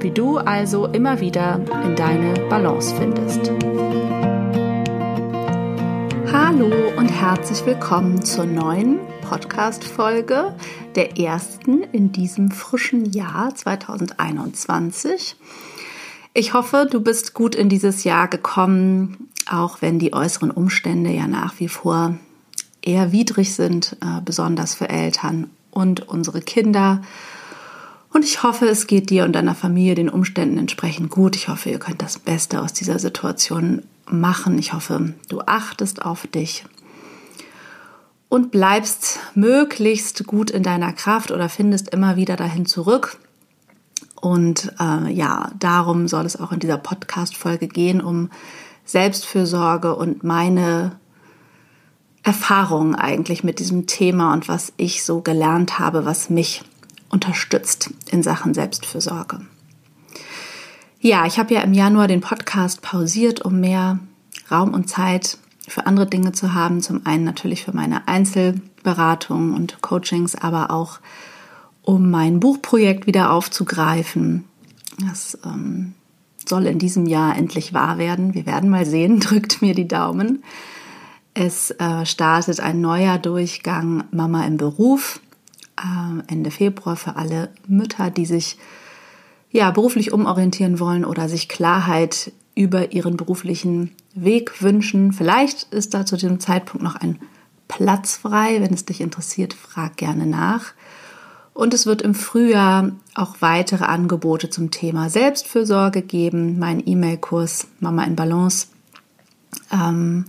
wie du also immer wieder in deine Balance findest. Hallo und herzlich willkommen zur neuen Podcast-Folge, der ersten in diesem frischen Jahr 2021. Ich hoffe, du bist gut in dieses Jahr gekommen, auch wenn die äußeren Umstände ja nach wie vor eher widrig sind, äh, besonders für Eltern und unsere Kinder und ich hoffe, es geht dir und deiner Familie den Umständen entsprechend gut. Ich hoffe, ihr könnt das Beste aus dieser Situation machen. Ich hoffe, du achtest auf dich und bleibst möglichst gut in deiner Kraft oder findest immer wieder dahin zurück. Und äh, ja, darum soll es auch in dieser Podcast-Folge gehen, um Selbstfürsorge und meine Erfahrungen eigentlich mit diesem Thema und was ich so gelernt habe, was mich unterstützt in Sachen Selbstfürsorge. Ja, ich habe ja im Januar den Podcast pausiert, um mehr Raum und Zeit für andere Dinge zu haben. Zum einen natürlich für meine Einzelberatung und Coachings, aber auch um mein Buchprojekt wieder aufzugreifen. Das ähm, soll in diesem Jahr endlich wahr werden. Wir werden mal sehen. Drückt mir die Daumen. Es äh, startet ein neuer Durchgang Mama im Beruf. Äh, Ende Februar für alle Mütter, die sich ja beruflich umorientieren wollen oder sich Klarheit über ihren beruflichen Weg wünschen. Vielleicht ist da zu diesem Zeitpunkt noch ein Platz frei. Wenn es dich interessiert, frag gerne nach. Und es wird im Frühjahr auch weitere Angebote zum Thema Selbstfürsorge geben. Mein E-Mail-Kurs Mama in Balance ähm,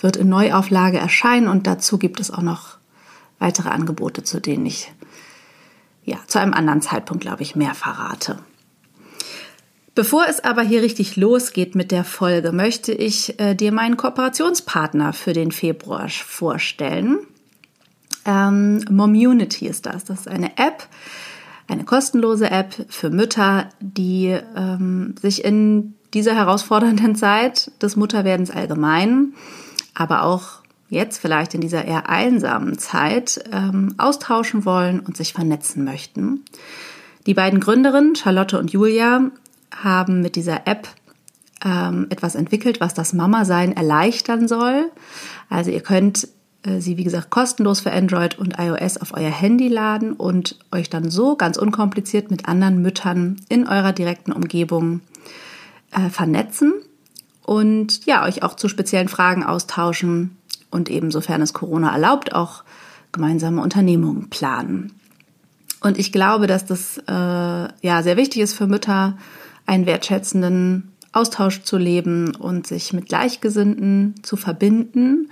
wird in Neuauflage erscheinen und dazu gibt es auch noch weitere Angebote, zu denen ich ja zu einem anderen Zeitpunkt, glaube ich, mehr verrate. Bevor es aber hier richtig losgeht mit der Folge, möchte ich äh, dir meinen Kooperationspartner für den Februar vorstellen. Ähm, Momunity ist das. Das ist eine App, eine kostenlose App für Mütter, die ähm, sich in dieser herausfordernden Zeit des Mutterwerdens allgemein, aber auch jetzt vielleicht in dieser eher einsamen Zeit ähm, austauschen wollen und sich vernetzen möchten. Die beiden Gründerinnen, Charlotte und Julia, haben mit dieser App ähm, etwas entwickelt, was das Mama-Sein erleichtern soll. Also ihr könnt äh, sie, wie gesagt, kostenlos für Android und iOS auf euer Handy laden und euch dann so ganz unkompliziert mit anderen Müttern in eurer direkten Umgebung äh, vernetzen und ja, euch auch zu speziellen Fragen austauschen und eben, sofern es Corona erlaubt, auch gemeinsame Unternehmungen planen. Und ich glaube, dass das äh, ja sehr wichtig ist für Mütter, einen wertschätzenden Austausch zu leben und sich mit Gleichgesinnten zu verbinden.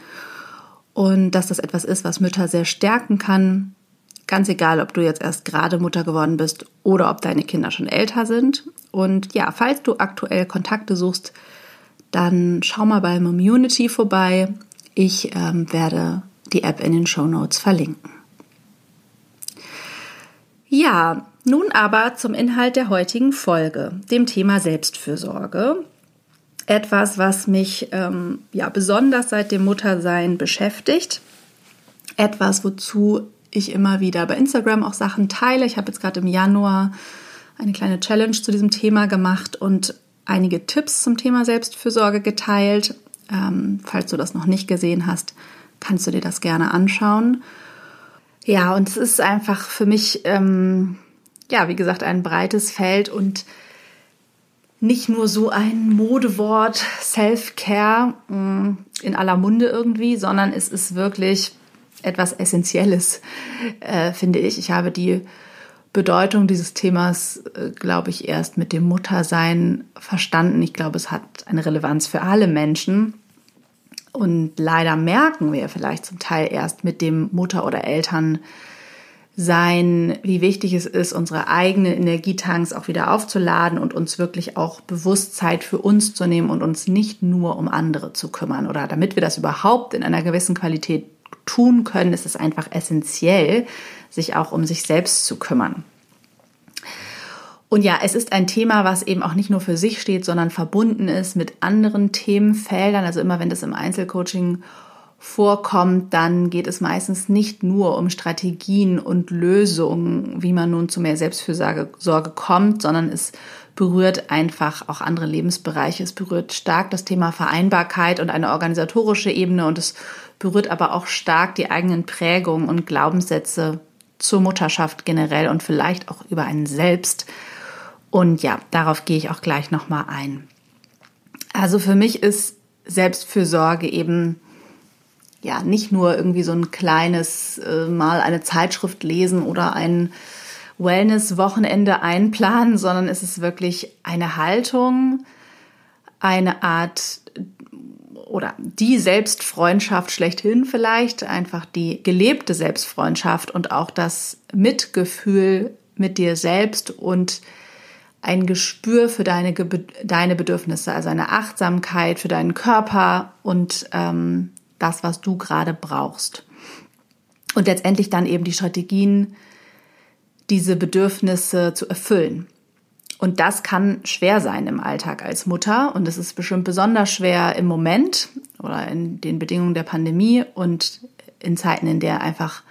Und dass das etwas ist, was Mütter sehr stärken kann. Ganz egal, ob du jetzt erst gerade Mutter geworden bist oder ob deine Kinder schon älter sind. Und ja, falls du aktuell Kontakte suchst, dann schau mal bei Community vorbei. Ich ähm, werde die App in den Show Notes verlinken. Ja, nun aber zum Inhalt der heutigen Folge, dem Thema Selbstfürsorge. Etwas, was mich ähm, ja besonders seit dem Muttersein beschäftigt. Etwas, wozu ich immer wieder bei Instagram auch Sachen teile. Ich habe jetzt gerade im Januar eine kleine Challenge zu diesem Thema gemacht und einige Tipps zum Thema Selbstfürsorge geteilt. Ähm, falls du das noch nicht gesehen hast, kannst du dir das gerne anschauen. Ja, und es ist einfach für mich, ähm, ja, wie gesagt, ein breites Feld und nicht nur so ein Modewort, Self-Care mm, in aller Munde irgendwie, sondern es ist wirklich etwas Essentielles, äh, finde ich. Ich habe die Bedeutung dieses Themas, äh, glaube ich, erst mit dem Muttersein verstanden. Ich glaube, es hat eine Relevanz für alle Menschen. Und leider merken wir vielleicht zum Teil erst mit dem Mutter- oder Eltern sein, wie wichtig es ist, unsere eigenen Energietanks auch wieder aufzuladen und uns wirklich auch bewusst Zeit für uns zu nehmen und uns nicht nur um andere zu kümmern. Oder damit wir das überhaupt in einer gewissen Qualität tun können, ist es einfach essentiell, sich auch um sich selbst zu kümmern. Und ja, es ist ein Thema, was eben auch nicht nur für sich steht, sondern verbunden ist mit anderen Themenfeldern. Also immer wenn das im Einzelcoaching vorkommt, dann geht es meistens nicht nur um Strategien und Lösungen, wie man nun zu mehr Selbstfürsorge kommt, sondern es berührt einfach auch andere Lebensbereiche. Es berührt stark das Thema Vereinbarkeit und eine organisatorische Ebene und es berührt aber auch stark die eigenen Prägungen und Glaubenssätze zur Mutterschaft generell und vielleicht auch über einen selbst. Und ja, darauf gehe ich auch gleich nochmal ein. Also für mich ist Selbstfürsorge eben ja nicht nur irgendwie so ein kleines äh, Mal eine Zeitschrift lesen oder ein Wellness-Wochenende einplanen, sondern es ist wirklich eine Haltung, eine Art oder die Selbstfreundschaft schlechthin vielleicht, einfach die gelebte Selbstfreundschaft und auch das Mitgefühl mit dir selbst und ein Gespür für deine, deine Bedürfnisse, also eine Achtsamkeit für deinen Körper und ähm, das, was du gerade brauchst. Und letztendlich dann eben die Strategien, diese Bedürfnisse zu erfüllen. Und das kann schwer sein im Alltag als Mutter und es ist bestimmt besonders schwer im Moment oder in den Bedingungen der Pandemie und in Zeiten, in der einfach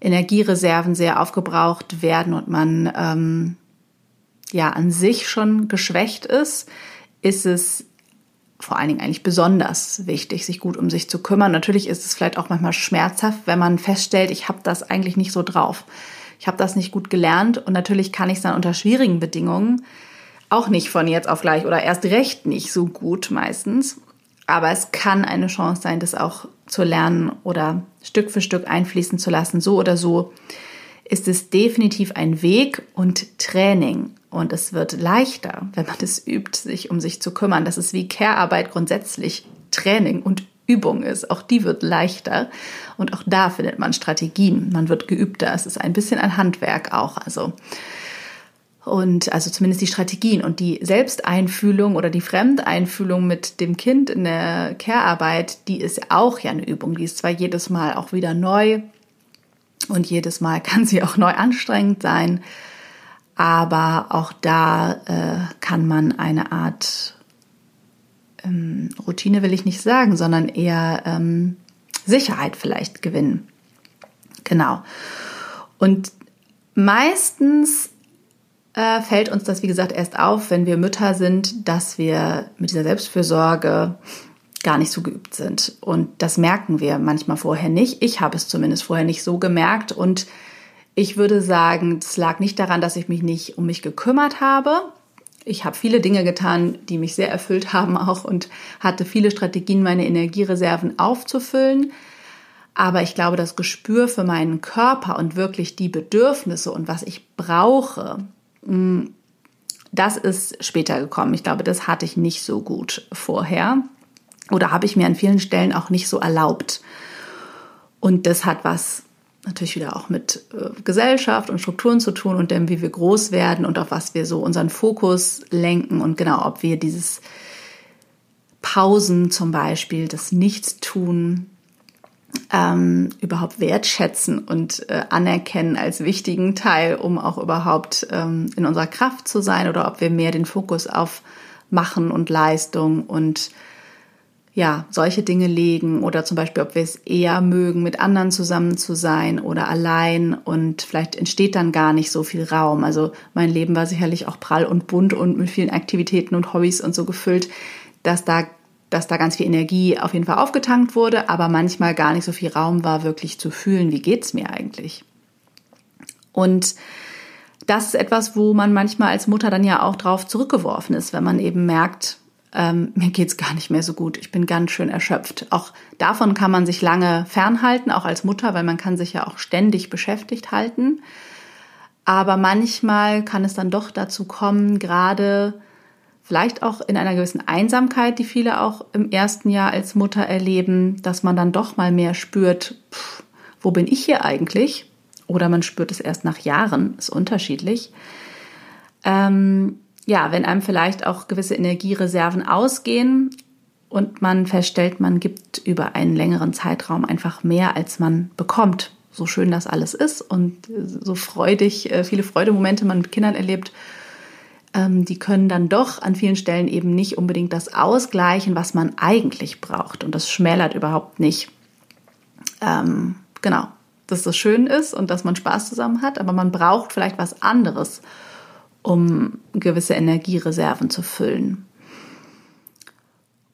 Energiereserven sehr aufgebraucht werden und man ähm, ja an sich schon geschwächt ist, ist es vor allen Dingen eigentlich besonders wichtig, sich gut um sich zu kümmern. Natürlich ist es vielleicht auch manchmal schmerzhaft, wenn man feststellt, ich habe das eigentlich nicht so drauf ich habe das nicht gut gelernt und natürlich kann ich es dann unter schwierigen Bedingungen auch nicht von jetzt auf gleich oder erst recht nicht so gut meistens. Aber es kann eine Chance sein, das auch zu lernen oder Stück für Stück einfließen zu lassen. So oder so ist es definitiv ein Weg und Training. Und es wird leichter, wenn man es übt, sich um sich zu kümmern. Das ist wie Care-Arbeit grundsätzlich Training und Übung ist. Auch die wird leichter und auch da findet man Strategien. Man wird geübter. Es ist ein bisschen ein Handwerk auch. Also und also zumindest die Strategien und die Selbsteinfühlung oder die Fremdeinfühlung mit dem Kind in der Care-Arbeit, die ist auch ja eine Übung. Die ist zwar jedes Mal auch wieder neu und jedes Mal kann sie auch neu anstrengend sein, aber auch da äh, kann man eine Art ähm, Routine will ich nicht sagen, sondern eher ähm, Sicherheit vielleicht gewinnen. Genau. Und meistens äh, fällt uns das, wie gesagt, erst auf, wenn wir Mütter sind, dass wir mit dieser Selbstfürsorge gar nicht so geübt sind. Und das merken wir manchmal vorher nicht. Ich habe es zumindest vorher nicht so gemerkt. Und ich würde sagen, es lag nicht daran, dass ich mich nicht um mich gekümmert habe, ich habe viele Dinge getan, die mich sehr erfüllt haben auch und hatte viele Strategien, meine Energiereserven aufzufüllen. Aber ich glaube, das Gespür für meinen Körper und wirklich die Bedürfnisse und was ich brauche, mm, das ist später gekommen. Ich glaube, das hatte ich nicht so gut vorher oder habe ich mir an vielen Stellen auch nicht so erlaubt. Und das hat was natürlich wieder auch mit äh, Gesellschaft und Strukturen zu tun und dem, wie wir groß werden und auf was wir so unseren Fokus lenken und genau, ob wir dieses Pausen zum Beispiel, das Nichtstun ähm, überhaupt wertschätzen und äh, anerkennen als wichtigen Teil, um auch überhaupt ähm, in unserer Kraft zu sein oder ob wir mehr den Fokus auf Machen und Leistung und ja, solche Dinge legen oder zum Beispiel, ob wir es eher mögen, mit anderen zusammen zu sein oder allein und vielleicht entsteht dann gar nicht so viel Raum. Also mein Leben war sicherlich auch prall und bunt und mit vielen Aktivitäten und Hobbys und so gefüllt, dass da, dass da ganz viel Energie auf jeden Fall aufgetankt wurde, aber manchmal gar nicht so viel Raum war, wirklich zu fühlen, wie geht's mir eigentlich. Und das ist etwas, wo man manchmal als Mutter dann ja auch drauf zurückgeworfen ist, wenn man eben merkt, ähm, mir geht's gar nicht mehr so gut, ich bin ganz schön erschöpft. Auch davon kann man sich lange fernhalten, auch als Mutter, weil man kann sich ja auch ständig beschäftigt halten. Aber manchmal kann es dann doch dazu kommen, gerade vielleicht auch in einer gewissen Einsamkeit, die viele auch im ersten Jahr als Mutter erleben, dass man dann doch mal mehr spürt, pff, wo bin ich hier eigentlich? Oder man spürt es erst nach Jahren, ist unterschiedlich. Ähm, ja, wenn einem vielleicht auch gewisse Energiereserven ausgehen und man feststellt, man gibt über einen längeren Zeitraum einfach mehr, als man bekommt. So schön das alles ist und so freudig, äh, viele Freudemomente man mit Kindern erlebt, ähm, die können dann doch an vielen Stellen eben nicht unbedingt das ausgleichen, was man eigentlich braucht. Und das schmälert überhaupt nicht. Ähm, genau, dass das schön ist und dass man Spaß zusammen hat, aber man braucht vielleicht was anderes, um gewisse Energiereserven zu füllen.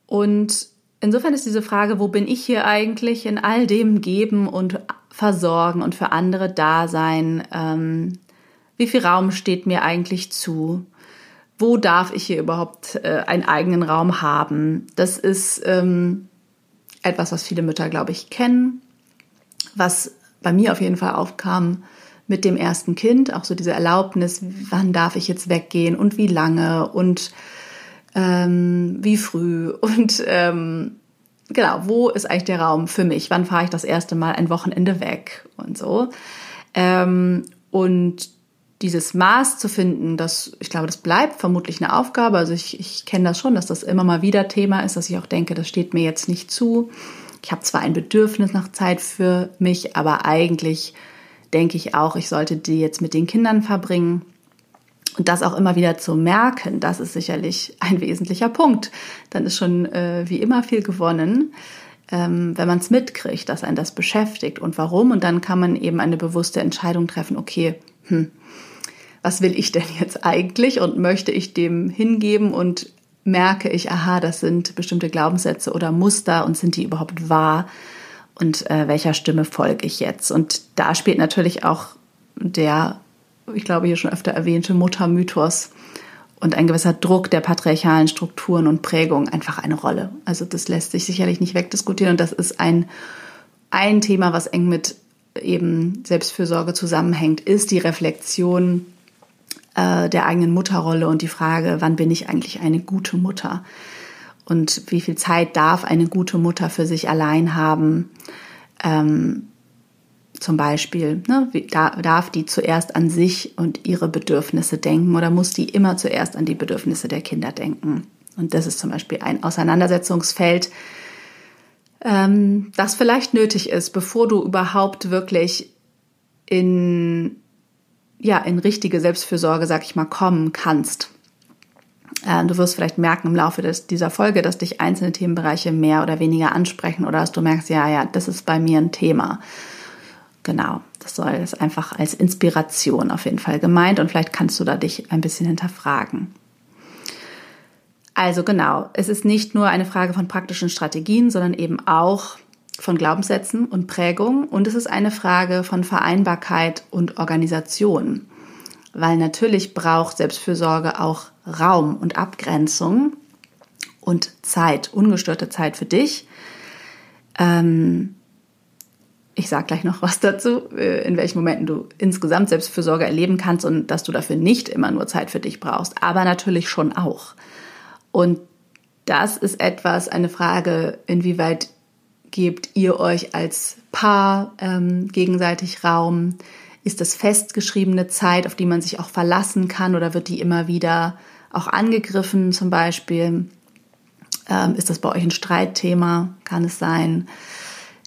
Und insofern ist diese Frage, wo bin ich hier eigentlich in all dem Geben und Versorgen und für andere da sein? Ähm, wie viel Raum steht mir eigentlich zu? Wo darf ich hier überhaupt äh, einen eigenen Raum haben? Das ist ähm, etwas, was viele Mütter, glaube ich, kennen, was bei mir auf jeden Fall aufkam mit dem ersten Kind, auch so diese Erlaubnis, wann darf ich jetzt weggehen und wie lange und ähm, wie früh und ähm, genau, wo ist eigentlich der Raum für mich? Wann fahre ich das erste Mal ein Wochenende weg und so? Ähm, und dieses Maß zu finden, das, ich glaube, das bleibt vermutlich eine Aufgabe. Also ich, ich kenne das schon, dass das immer mal wieder Thema ist, dass ich auch denke, das steht mir jetzt nicht zu. Ich habe zwar ein Bedürfnis nach Zeit für mich, aber eigentlich denke ich auch, ich sollte die jetzt mit den Kindern verbringen. Und das auch immer wieder zu merken, das ist sicherlich ein wesentlicher Punkt. Dann ist schon äh, wie immer viel gewonnen, ähm, wenn man es mitkriegt, dass einen das beschäftigt und warum. Und dann kann man eben eine bewusste Entscheidung treffen, okay, hm, was will ich denn jetzt eigentlich und möchte ich dem hingeben und merke ich, aha, das sind bestimmte Glaubenssätze oder Muster und sind die überhaupt wahr? Und äh, welcher Stimme folge ich jetzt. Und da spielt natürlich auch der, ich glaube hier schon öfter erwähnte Muttermythos und ein gewisser Druck der patriarchalen Strukturen und Prägung einfach eine Rolle. Also das lässt sich sicherlich nicht wegdiskutieren und das ist ein, ein Thema, was eng mit eben Selbstfürsorge zusammenhängt, ist die Reflexion äh, der eigenen Mutterrolle und die Frage, wann bin ich eigentlich eine gute Mutter? Und wie viel Zeit darf eine gute Mutter für sich allein haben. Ähm, zum Beispiel, ne, wie, da, darf die zuerst an sich und ihre Bedürfnisse denken oder muss die immer zuerst an die Bedürfnisse der Kinder denken? Und das ist zum Beispiel ein Auseinandersetzungsfeld, ähm, das vielleicht nötig ist, bevor du überhaupt wirklich in, ja, in richtige Selbstfürsorge, sag ich mal, kommen kannst. Äh, du wirst vielleicht merken im Laufe des, dieser Folge, dass dich einzelne Themenbereiche mehr oder weniger ansprechen oder dass du merkst, ja, ja, das ist bei mir ein Thema. Genau, das soll es einfach als Inspiration auf jeden Fall gemeint und vielleicht kannst du da dich ein bisschen hinterfragen. Also genau, es ist nicht nur eine Frage von praktischen Strategien, sondern eben auch von Glaubenssätzen und Prägung und es ist eine Frage von Vereinbarkeit und Organisation weil natürlich braucht Selbstfürsorge auch Raum und Abgrenzung und Zeit, ungestörte Zeit für dich. Ähm, ich sage gleich noch was dazu, äh, in welchen Momenten du insgesamt Selbstfürsorge erleben kannst und dass du dafür nicht immer nur Zeit für dich brauchst, aber natürlich schon auch. Und das ist etwas, eine Frage, inwieweit gebt ihr euch als Paar ähm, gegenseitig Raum? Ist das festgeschriebene Zeit, auf die man sich auch verlassen kann oder wird die immer wieder auch angegriffen zum Beispiel? Ähm, ist das bei euch ein Streitthema? Kann es sein?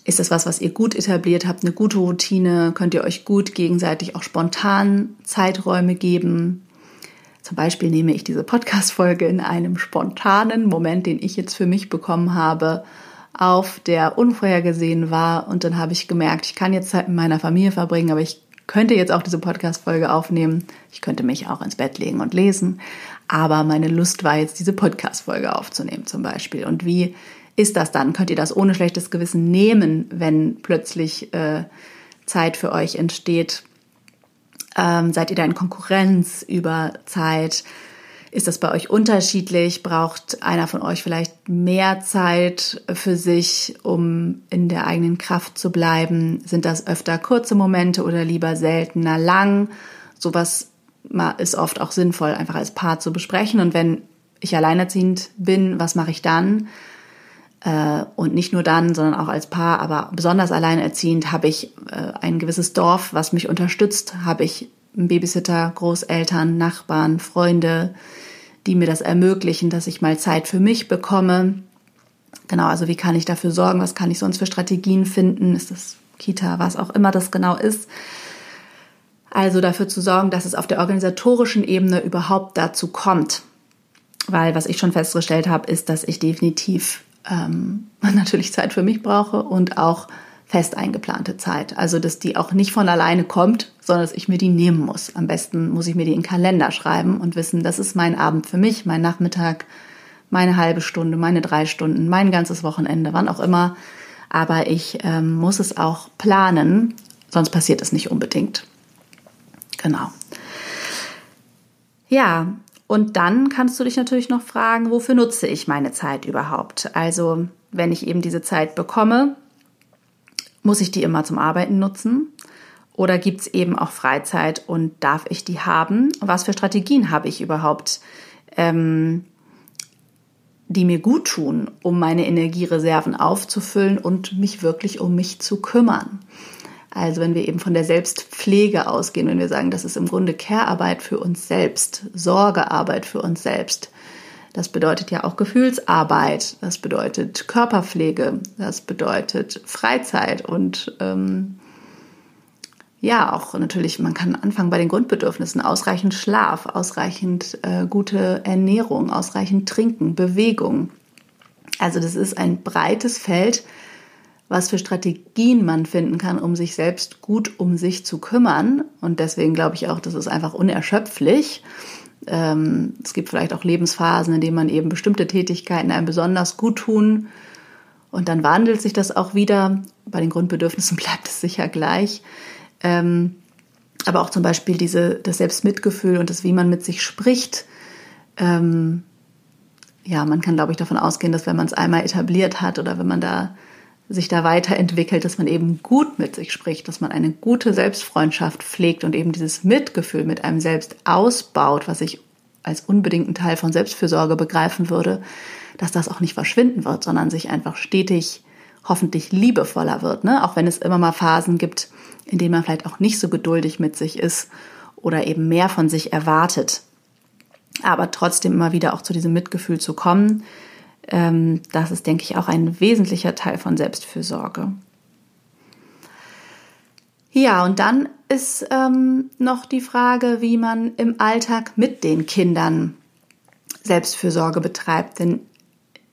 Ist das was, was ihr gut etabliert habt, eine gute Routine? Könnt ihr euch gut gegenseitig auch spontan Zeiträume geben? Zum Beispiel nehme ich diese Podcast-Folge in einem spontanen Moment, den ich jetzt für mich bekommen habe, auf, der unvorhergesehen war. Und dann habe ich gemerkt, ich kann jetzt Zeit mit meiner Familie verbringen, aber ich könnte jetzt auch diese Podcast-Folge aufnehmen. Ich könnte mich auch ins Bett legen und lesen. Aber meine Lust war jetzt, diese Podcast-Folge aufzunehmen zum Beispiel. Und wie ist das dann? Könnt ihr das ohne schlechtes Gewissen nehmen, wenn plötzlich äh, Zeit für euch entsteht? Ähm, seid ihr da in Konkurrenz über Zeit? Ist das bei euch unterschiedlich? Braucht einer von euch vielleicht mehr Zeit für sich, um in der eigenen Kraft zu bleiben? Sind das öfter kurze Momente oder lieber seltener lang? Sowas ist oft auch sinnvoll, einfach als Paar zu besprechen. Und wenn ich alleinerziehend bin, was mache ich dann? Äh, und nicht nur dann, sondern auch als Paar, aber besonders alleinerziehend habe ich äh, ein gewisses Dorf, was mich unterstützt, habe ich Babysitter, Großeltern, Nachbarn, Freunde, die mir das ermöglichen, dass ich mal Zeit für mich bekomme. Genau, also wie kann ich dafür sorgen? Was kann ich sonst für Strategien finden? Ist das Kita, was auch immer das genau ist? Also dafür zu sorgen, dass es auf der organisatorischen Ebene überhaupt dazu kommt. Weil was ich schon festgestellt habe, ist, dass ich definitiv ähm, natürlich Zeit für mich brauche und auch fest eingeplante Zeit. Also, dass die auch nicht von alleine kommt, sondern dass ich mir die nehmen muss. Am besten muss ich mir die in den Kalender schreiben und wissen, das ist mein Abend für mich, mein Nachmittag, meine halbe Stunde, meine drei Stunden, mein ganzes Wochenende, wann auch immer. Aber ich ähm, muss es auch planen, sonst passiert es nicht unbedingt. Genau. Ja, und dann kannst du dich natürlich noch fragen, wofür nutze ich meine Zeit überhaupt? Also, wenn ich eben diese Zeit bekomme, muss ich die immer zum Arbeiten nutzen? Oder gibt es eben auch Freizeit und darf ich die haben? Was für Strategien habe ich überhaupt, ähm, die mir gut tun, um meine Energiereserven aufzufüllen und mich wirklich um mich zu kümmern? Also wenn wir eben von der Selbstpflege ausgehen, wenn wir sagen, das ist im Grunde Care-Arbeit für uns selbst, Sorgearbeit für uns selbst, das bedeutet ja auch Gefühlsarbeit, das bedeutet Körperpflege, das bedeutet Freizeit und ähm, ja, auch natürlich, man kann anfangen bei den Grundbedürfnissen, ausreichend Schlaf, ausreichend äh, gute Ernährung, ausreichend Trinken, Bewegung. Also das ist ein breites Feld, was für Strategien man finden kann, um sich selbst gut um sich zu kümmern. Und deswegen glaube ich auch, das ist einfach unerschöpflich. Ähm, es gibt vielleicht auch Lebensphasen, in denen man eben bestimmte Tätigkeiten einem besonders gut tun. Und dann wandelt sich das auch wieder. Bei den Grundbedürfnissen bleibt es sicher gleich. Ähm, aber auch zum Beispiel diese, das Selbstmitgefühl und das, wie man mit sich spricht. Ähm, ja, man kann, glaube ich, davon ausgehen, dass wenn man es einmal etabliert hat oder wenn man da sich da weiterentwickelt, dass man eben gut mit sich spricht, dass man eine gute Selbstfreundschaft pflegt und eben dieses Mitgefühl mit einem selbst ausbaut, was ich als unbedingten Teil von Selbstfürsorge begreifen würde, dass das auch nicht verschwinden wird, sondern sich einfach stetig hoffentlich liebevoller wird, ne? auch wenn es immer mal Phasen gibt, in denen man vielleicht auch nicht so geduldig mit sich ist oder eben mehr von sich erwartet. Aber trotzdem immer wieder auch zu diesem Mitgefühl zu kommen, das ist, denke ich, auch ein wesentlicher Teil von Selbstfürsorge. Ja, und dann ist ähm, noch die Frage, wie man im Alltag mit den Kindern Selbstfürsorge betreibt. Denn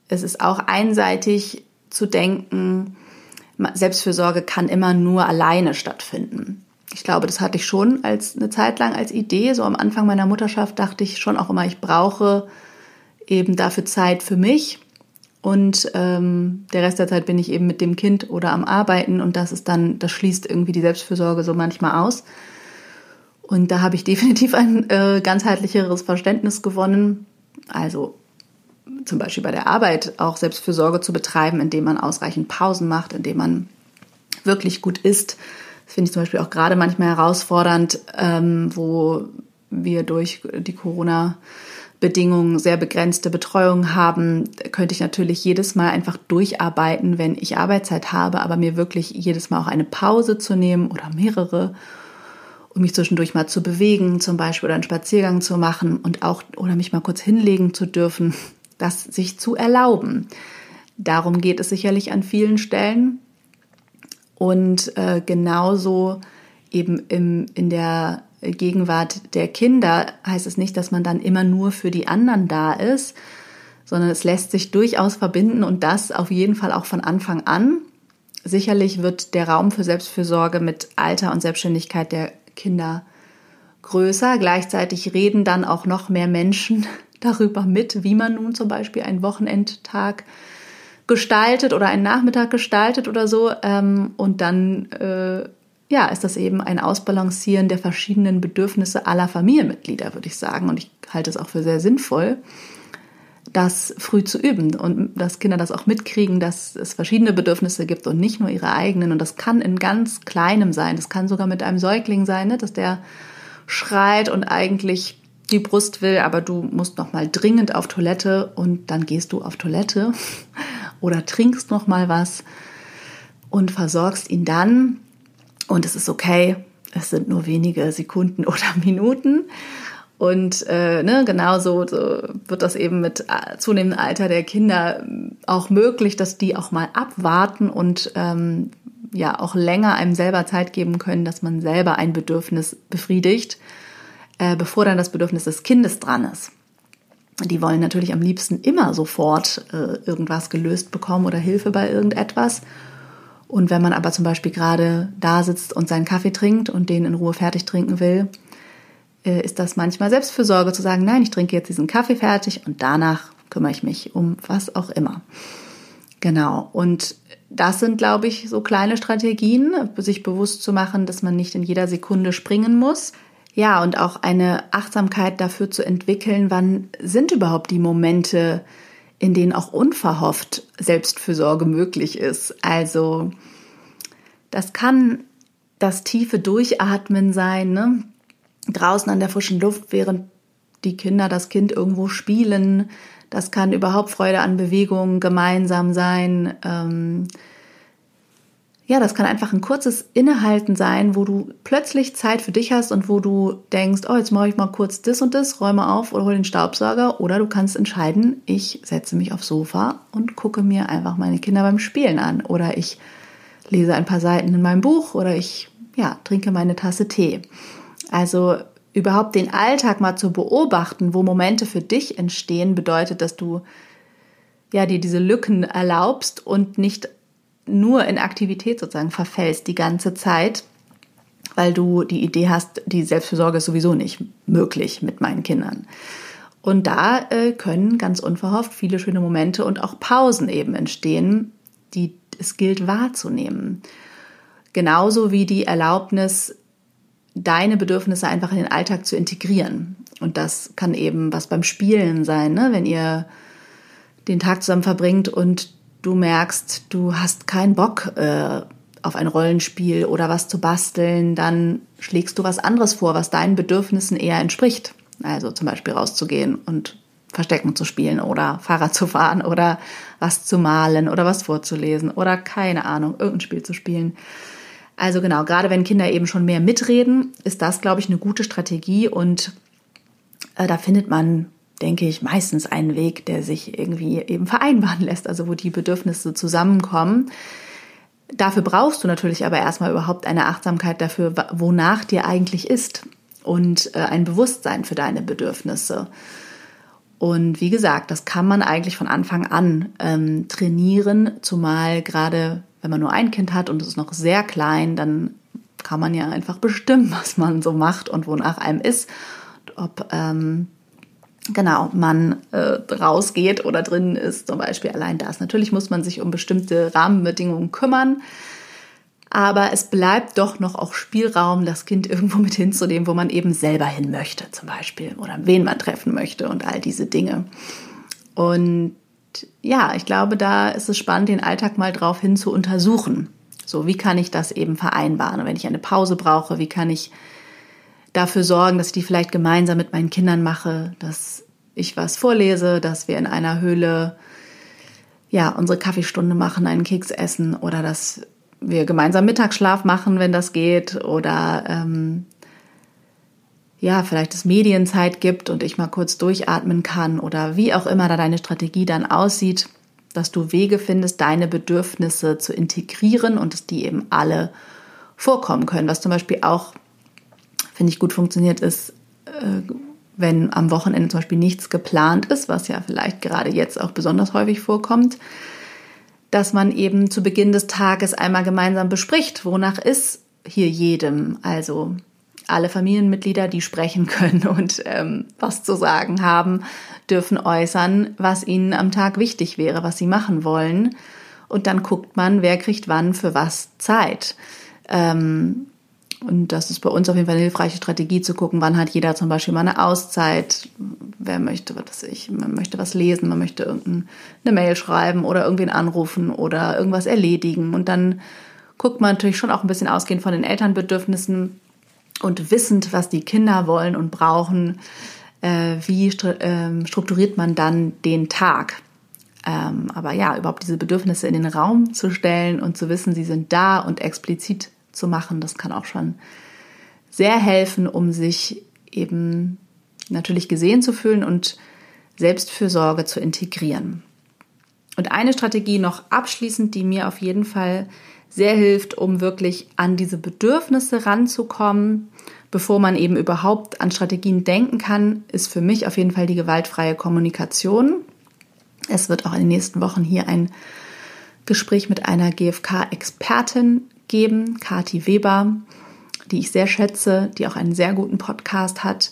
es ist auch einseitig zu denken, Selbstfürsorge kann immer nur alleine stattfinden. Ich glaube, das hatte ich schon als eine Zeit lang als Idee. So am Anfang meiner Mutterschaft dachte ich schon auch immer, ich brauche eben dafür Zeit für mich. Und ähm, der Rest der Zeit bin ich eben mit dem Kind oder am Arbeiten und das ist dann, das schließt irgendwie die Selbstfürsorge so manchmal aus. Und da habe ich definitiv ein äh, ganzheitlicheres Verständnis gewonnen. Also zum Beispiel bei der Arbeit auch Selbstfürsorge zu betreiben, indem man ausreichend Pausen macht, indem man wirklich gut isst. Das finde ich zum Beispiel auch gerade manchmal herausfordernd, ähm, wo wir durch die Corona- Bedingungen sehr begrenzte Betreuung haben, könnte ich natürlich jedes Mal einfach durcharbeiten, wenn ich Arbeitszeit habe, aber mir wirklich jedes Mal auch eine Pause zu nehmen oder mehrere, um mich zwischendurch mal zu bewegen, zum Beispiel oder einen Spaziergang zu machen und auch oder mich mal kurz hinlegen zu dürfen, das sich zu erlauben. Darum geht es sicherlich an vielen Stellen. Und äh, genauso eben im, in der Gegenwart der Kinder heißt es nicht, dass man dann immer nur für die anderen da ist, sondern es lässt sich durchaus verbinden und das auf jeden Fall auch von Anfang an. Sicherlich wird der Raum für Selbstfürsorge mit Alter und Selbstständigkeit der Kinder größer. Gleichzeitig reden dann auch noch mehr Menschen darüber mit, wie man nun zum Beispiel einen Wochenendtag gestaltet oder einen Nachmittag gestaltet oder so. Ähm, und dann äh, ja, ist das eben ein Ausbalancieren der verschiedenen Bedürfnisse aller Familienmitglieder, würde ich sagen. Und ich halte es auch für sehr sinnvoll, das früh zu üben und dass Kinder das auch mitkriegen, dass es verschiedene Bedürfnisse gibt und nicht nur ihre eigenen. Und das kann in ganz kleinem sein. Das kann sogar mit einem Säugling sein, ne? dass der schreit und eigentlich die Brust will, aber du musst noch mal dringend auf Toilette und dann gehst du auf Toilette oder trinkst noch mal was und versorgst ihn dann und es ist okay. Es sind nur wenige Sekunden oder Minuten. Und äh, ne, genauso so wird das eben mit äh, zunehmendem Alter der Kinder auch möglich, dass die auch mal abwarten und ähm, ja auch länger einem selber Zeit geben können, dass man selber ein Bedürfnis befriedigt äh, bevor dann das Bedürfnis des Kindes dran ist. Die wollen natürlich am liebsten immer sofort äh, irgendwas gelöst bekommen oder Hilfe bei irgendetwas. Und wenn man aber zum Beispiel gerade da sitzt und seinen Kaffee trinkt und den in Ruhe fertig trinken will, äh, ist das manchmal Selbstfürsorge zu sagen, nein, ich trinke jetzt diesen Kaffee fertig und danach kümmere ich mich um was auch immer. Genau. Und das sind, glaube ich, so kleine Strategien, sich bewusst zu machen, dass man nicht in jeder Sekunde springen muss. Ja, und auch eine Achtsamkeit dafür zu entwickeln, wann sind überhaupt die Momente, in denen auch unverhofft Selbstfürsorge möglich ist. Also das kann das tiefe Durchatmen sein, ne? draußen an der frischen Luft, während die Kinder das Kind irgendwo spielen. Das kann überhaupt Freude an Bewegung gemeinsam sein. Ähm, ja, das kann einfach ein kurzes Innehalten sein, wo du plötzlich Zeit für dich hast und wo du denkst, oh, jetzt mache ich mal kurz das und das, räume auf oder hol den Staubsauger. Oder du kannst entscheiden, ich setze mich aufs Sofa und gucke mir einfach meine Kinder beim Spielen an. Oder ich lese ein paar Seiten in meinem Buch oder ich ja, trinke meine Tasse Tee. Also überhaupt den Alltag mal zu beobachten, wo Momente für dich entstehen, bedeutet, dass du ja dir diese Lücken erlaubst und nicht nur in Aktivität sozusagen verfällst die ganze Zeit, weil du die Idee hast, die Selbstfürsorge ist sowieso nicht möglich mit meinen Kindern. Und da äh, können ganz unverhofft viele schöne Momente und auch Pausen eben entstehen, die es gilt wahrzunehmen. Genauso wie die Erlaubnis, deine Bedürfnisse einfach in den Alltag zu integrieren. Und das kann eben was beim Spielen sein, ne? wenn ihr den Tag zusammen verbringt und du merkst, du hast keinen Bock äh, auf ein Rollenspiel oder was zu basteln, dann schlägst du was anderes vor, was deinen Bedürfnissen eher entspricht. Also zum Beispiel rauszugehen und Verstecken zu spielen oder Fahrrad zu fahren oder was zu malen oder was vorzulesen oder keine Ahnung, irgendein Spiel zu spielen. Also genau, gerade wenn Kinder eben schon mehr mitreden, ist das, glaube ich, eine gute Strategie und äh, da findet man denke ich, meistens einen Weg, der sich irgendwie eben vereinbaren lässt, also wo die Bedürfnisse zusammenkommen. Dafür brauchst du natürlich aber erstmal überhaupt eine Achtsamkeit dafür, wonach dir eigentlich ist und äh, ein Bewusstsein für deine Bedürfnisse. Und wie gesagt, das kann man eigentlich von Anfang an ähm, trainieren, zumal gerade wenn man nur ein Kind hat und es ist noch sehr klein, dann kann man ja einfach bestimmen, was man so macht und wonach einem ist. Ob ähm, genau, man äh, rausgeht oder drin ist, zum Beispiel allein das. Natürlich muss man sich um bestimmte Rahmenbedingungen kümmern, aber es bleibt doch noch auch Spielraum, das Kind irgendwo mit hinzunehmen, wo man eben selber hin möchte, zum Beispiel, oder wen man treffen möchte und all diese Dinge. Und ja, ich glaube, da ist es spannend, den Alltag mal drauf hin zu untersuchen. So, wie kann ich das eben vereinbaren? Und wenn ich eine Pause brauche, wie kann ich dafür sorgen, dass ich die vielleicht gemeinsam mit meinen Kindern mache, dass ich was vorlese, dass wir in einer Höhle ja unsere Kaffeestunde machen, einen Keks essen oder dass wir gemeinsam Mittagsschlaf machen, wenn das geht oder ähm, ja, vielleicht es Medienzeit gibt und ich mal kurz durchatmen kann oder wie auch immer da deine Strategie dann aussieht, dass du Wege findest, deine Bedürfnisse zu integrieren und dass die eben alle vorkommen können. Was zum Beispiel auch finde ich, gut funktioniert, ist, äh, wenn am Wochenende zum Beispiel nichts geplant ist, was ja vielleicht gerade jetzt auch besonders häufig vorkommt, dass man eben zu Beginn des Tages einmal gemeinsam bespricht, wonach ist hier jedem, also alle Familienmitglieder, die sprechen können und ähm, was zu sagen haben, dürfen äußern, was ihnen am Tag wichtig wäre, was sie machen wollen. Und dann guckt man, wer kriegt wann für was Zeit. Ähm, Und das ist bei uns auf jeden Fall eine hilfreiche Strategie zu gucken, wann hat jeder zum Beispiel mal eine Auszeit, wer möchte, was ich, man möchte was lesen, man möchte irgendeine Mail schreiben oder irgendwen anrufen oder irgendwas erledigen. Und dann guckt man natürlich schon auch ein bisschen ausgehend von den Elternbedürfnissen und wissend, was die Kinder wollen und brauchen, äh, wie äh, strukturiert man dann den Tag. Ähm, aber ja, überhaupt diese Bedürfnisse in den Raum zu stellen und zu wissen, sie sind da und explizit zu machen, das kann auch schon sehr helfen, um sich eben natürlich gesehen zu fühlen und Selbstfürsorge zu integrieren. Und eine Strategie noch abschließend, die mir auf jeden Fall sehr hilft, um wirklich an diese Bedürfnisse ranzukommen, bevor man eben überhaupt an Strategien denken kann, ist für mich auf jeden Fall die gewaltfreie Kommunikation. Es wird auch in den nächsten Wochen hier ein Gespräch mit einer GfK-Expertin geben, Kati Weber, die ich sehr schätze, die auch einen sehr guten Podcast hat,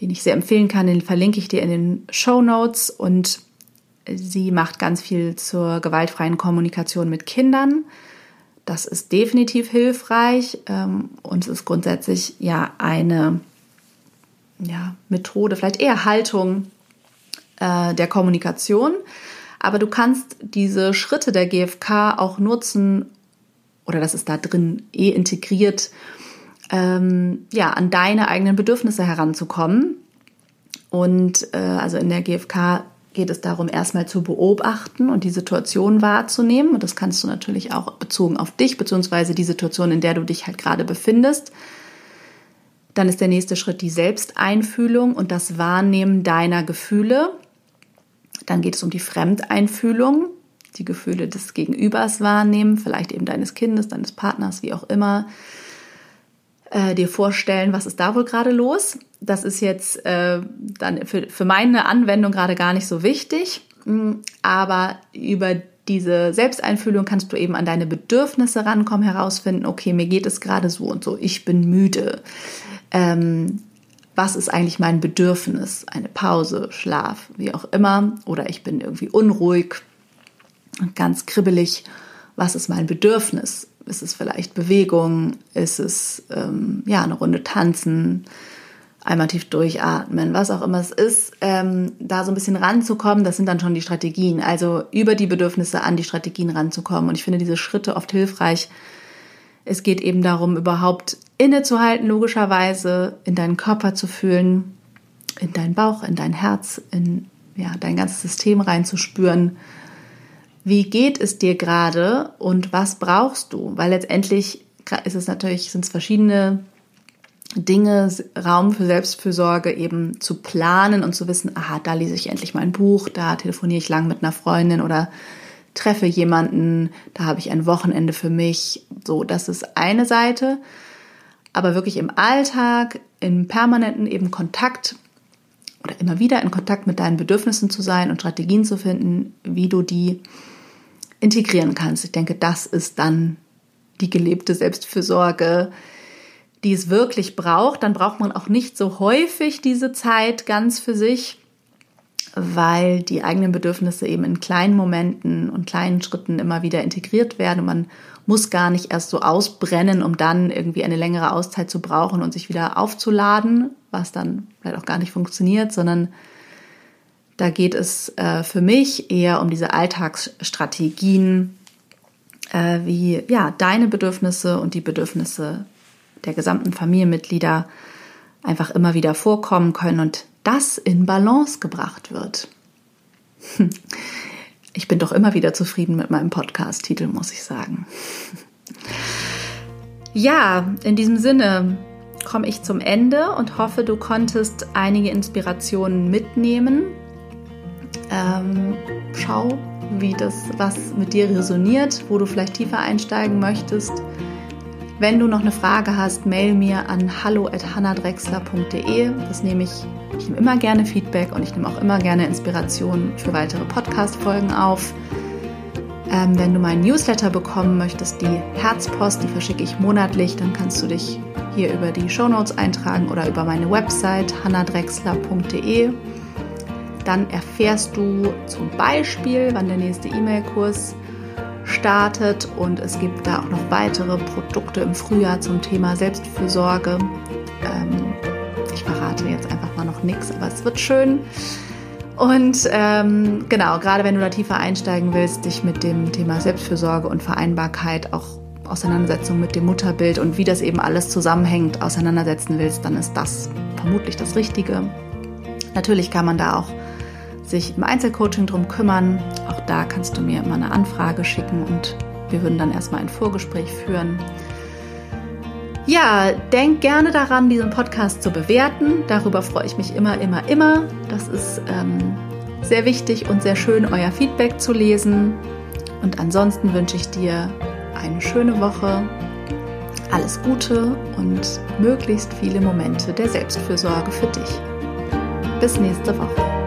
den ich sehr empfehlen kann. Den verlinke ich dir in den Show Notes und sie macht ganz viel zur gewaltfreien Kommunikation mit Kindern. Das ist definitiv hilfreich ähm, und es ist grundsätzlich ja eine ja, Methode, vielleicht eher Haltung äh, der Kommunikation. Aber du kannst diese Schritte der GfK auch nutzen, oder das ist da drin eh integriert, ähm, ja, an deine eigenen Bedürfnisse heranzukommen. Und äh, also in der GfK geht es darum, erstmal zu beobachten und die Situation wahrzunehmen. Und das kannst du natürlich auch bezogen auf dich, beziehungsweise die Situation, in der du dich halt gerade befindest. Dann ist der nächste Schritt die Selbsteinfühlung und das Wahrnehmen deiner Gefühle. Dann geht es um die Fremdeinfühlung die Gefühle des Gegenübers wahrnehmen, vielleicht eben deines Kindes, deines Partners, wie auch immer. Äh, dir vorstellen, was ist da wohl gerade los. Das ist jetzt äh, dann für, für meine Anwendung gerade gar nicht so wichtig, mm, aber über diese Selbsteinfühlung kannst du eben an deine Bedürfnisse rankommen, herausfinden, okay, mir geht es gerade so und so, ich bin müde. Ähm, was ist eigentlich mein Bedürfnis? Eine Pause, Schlaf, wie auch immer. Oder ich bin irgendwie unruhig, ganz kribbelig, was ist mein Bedürfnis? Ist es vielleicht Bewegung? Ist es ähm, ja eine Runde tanzen? Einmal tief durchatmen, was auch immer es ist, ähm, da so ein bisschen ranzukommen, das sind dann schon die Strategien. Also über die Bedürfnisse an die Strategien ranzukommen. Und ich finde diese Schritte oft hilfreich. Es geht eben darum, überhaupt innezuhalten, logischerweise, in deinen Körper zu fühlen, in deinen Bauch, in dein Herz, in ja, dein ganzes System reinzuspüren wie geht es dir gerade und was brauchst du? Weil letztendlich ist es natürlich, sind es verschiedene Dinge, Raum für Selbstfürsorge eben zu planen und zu wissen, aha, da lese ich endlich mein Buch, da telefoniere ich lang mit einer Freundin oder treffe jemanden, da habe ich ein Wochenende für mich. So, das ist eine Seite. Aber wirklich im Alltag, im permanenten eben Kontakt oder immer wieder in Kontakt mit deinen Bedürfnissen zu sein und Strategien zu finden, wie du die integrieren kannst. Ich denke, das ist dann die gelebte Selbstfürsorge, die es wirklich braucht. Dann braucht man auch nicht so häufig diese Zeit ganz für sich, weil die eigenen Bedürfnisse eben in kleinen Momenten und kleinen Schritten immer wieder integriert werden. man muss gar nicht erst so ausbrennen, um dann irgendwie eine längere Auszeit zu brauchen und sich wieder aufzuladen, was dann vielleicht auch gar nicht funktioniert, sondern da geht es äh, für mich eher um diese Alltagsstrategien, äh, wie ja deine Bedürfnisse und die Bedürfnisse der gesamten Familienmitglieder einfach immer wieder vorkommen können und das in Balance gebracht wird. Ich bin doch immer wieder zufrieden mit meinem Podcast-Titel, muss ich sagen. Ja, in diesem Sinne komme ich zum Ende und hoffe, du konntest einige Inspirationen mitnehmen ähm, schau, wie das, was mit dir resoniert, wo du vielleicht tiefer einsteigen möchtest. Wenn du noch eine Frage hast, mail mir an hallo@hannadrexler.de. Das nehme ich, ich nehme immer gerne Feedback und ich nehme auch immer gerne Inspiration für weitere Podcast-Folgen auf. Ähm, wenn du meinen Newsletter bekommen möchtest, die Herzpost, die verschicke ich monatlich, dann kannst du dich hier über die Shownotes eintragen oder über meine Website hannadrexler.de. Dann erfährst du zum Beispiel, wann der nächste E-Mail-Kurs gestartet und es gibt da auch noch weitere Produkte im Frühjahr zum Thema Selbstfürsorge. Ähm, ich verrate jetzt einfach mal noch nichts, aber es wird schön. Und ähm, genau, gerade wenn du da tiefer einsteigen willst, dich mit dem Thema Selbstfürsorge und Vereinbarkeit, auch Auseinandersetzung mit dem Mutterbild und wie das eben alles zusammenhängt, auseinandersetzen willst, dann ist das vermutlich das Richtige. Natürlich kann man da auch sich im Einzelcoaching drum kümmern. Auch da kannst du mir immer eine Anfrage schicken und wir würden dann erstmal ein Vorgespräch führen. Ja, denk gerne daran, diesen Podcast zu bewerten. Darüber freue ich mich immer, immer, immer. Das ist ähm, sehr wichtig und sehr schön, euer Feedback zu lesen. Und ansonsten wünsche ich dir eine schöne Woche, alles Gute und möglichst viele Momente der Selbstfürsorge für dich. Bis nächste Woche.